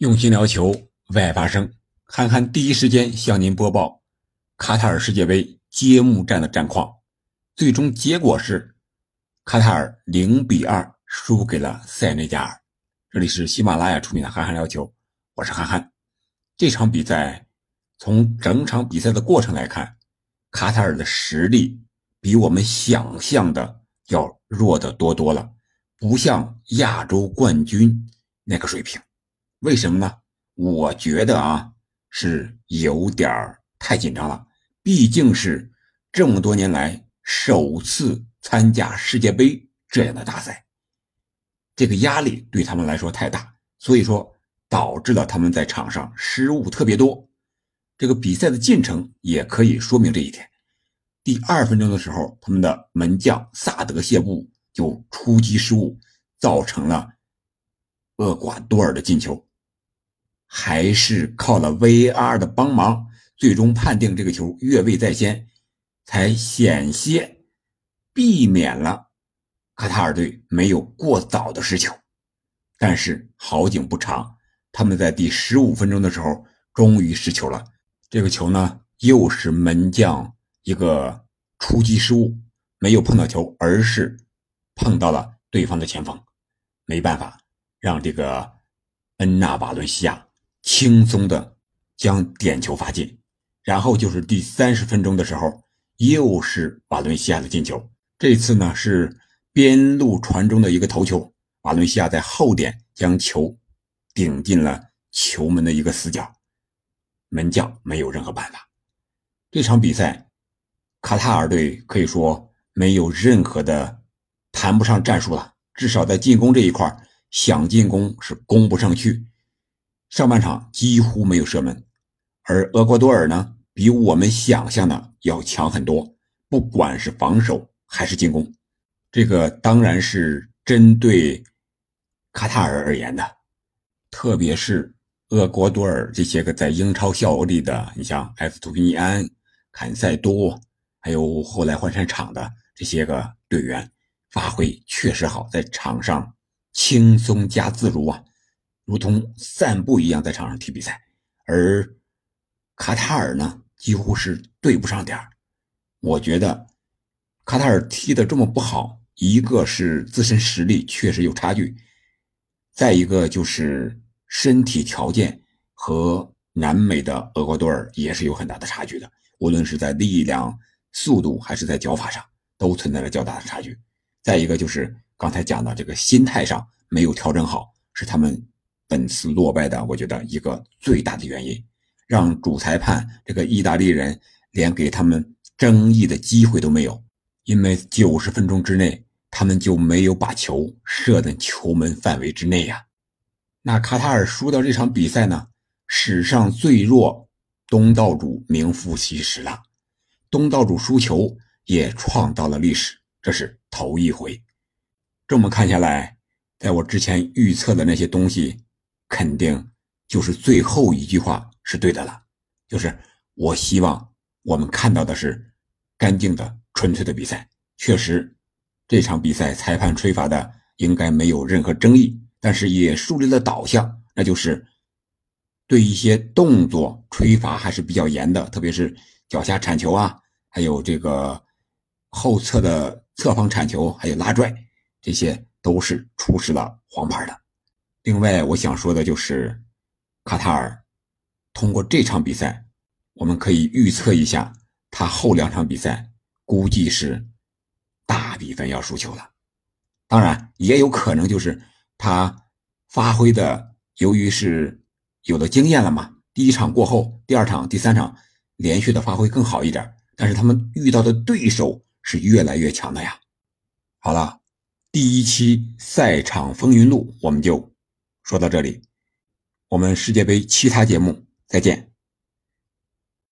用心聊球，为爱发声。憨憨第一时间向您播报卡塔尔世界杯揭幕战的战况。最终结果是卡塔尔零比二输给了塞内加尔。这里是喜马拉雅出品的憨憨聊球，我是憨憨。这场比赛从整场比赛的过程来看，卡塔尔的实力比我们想象的要弱得多多了，不像亚洲冠军那个水平。为什么呢？我觉得啊，是有点太紧张了。毕竟是这么多年来首次参加世界杯这样的大赛，这个压力对他们来说太大，所以说导致了他们在场上失误特别多。这个比赛的进程也可以说明这一点。第二分钟的时候，他们的门将萨德谢布就出击失误，造成了厄瓜多尔的进球。还是靠了 VR 的帮忙，最终判定这个球越位在先，才险些避免了卡塔尔队没有过早的失球。但是好景不长，他们在第十五分钟的时候终于失球了。这个球呢，又是门将一个出击失误，没有碰到球，而是碰到了对方的前锋，没办法让这个恩纳瓦伦西亚。轻松的将点球罚进，然后就是第三十分钟的时候，又是瓦伦西亚的进球。这次呢是边路传中的一个头球，瓦伦西亚在后点将球顶进了球门的一个死角，门将没有任何办法。这场比赛，卡塔尔队可以说没有任何的谈不上战术了，至少在进攻这一块想进攻是攻不上去。上半场几乎没有射门，而厄瓜多尔呢，比我们想象的要强很多，不管是防守还是进攻，这个当然是针对卡塔尔而言的，特别是厄瓜多尔这些个在英超效力的，你像埃斯图皮尼安、坎塞多，还有后来换上场的这些个队员，发挥确实好，在场上轻松加自如啊。如同散步一样在场上踢比赛，而卡塔尔呢几乎是对不上点儿我觉得卡塔尔踢的这么不好，一个是自身实力确实有差距，再一个就是身体条件和南美的厄瓜多尔也是有很大的差距的，无论是在力量、速度还是在脚法上，都存在着较大的差距。再一个就是刚才讲的这个心态上没有调整好，是他们。本次落败的，我觉得一个最大的原因，让主裁判这个意大利人连给他们争议的机会都没有，因为九十分钟之内他们就没有把球射在球门范围之内呀。那卡塔尔输掉这场比赛呢，史上最弱东道主名副其实了，东道主输球也创造了历史，这是头一回。这么看下来，在我之前预测的那些东西。肯定就是最后一句话是对的了，就是我希望我们看到的是干净的、纯粹的比赛。确实，这场比赛裁判吹罚的应该没有任何争议，但是也树立了导向，那就是对一些动作吹罚还是比较严的，特别是脚下铲球啊，还有这个后侧的侧方铲球，还有拉拽，这些都是出示了黄牌的。另外，我想说的就是，卡塔尔通过这场比赛，我们可以预测一下，他后两场比赛估计是大比分要输球了。当然，也有可能就是他发挥的，由于是有了经验了嘛，第一场过后，第二场、第三场连续的发挥更好一点。但是他们遇到的对手是越来越强的呀。好了，第一期赛场风云录我们就。说到这里，我们世界杯其他节目再见。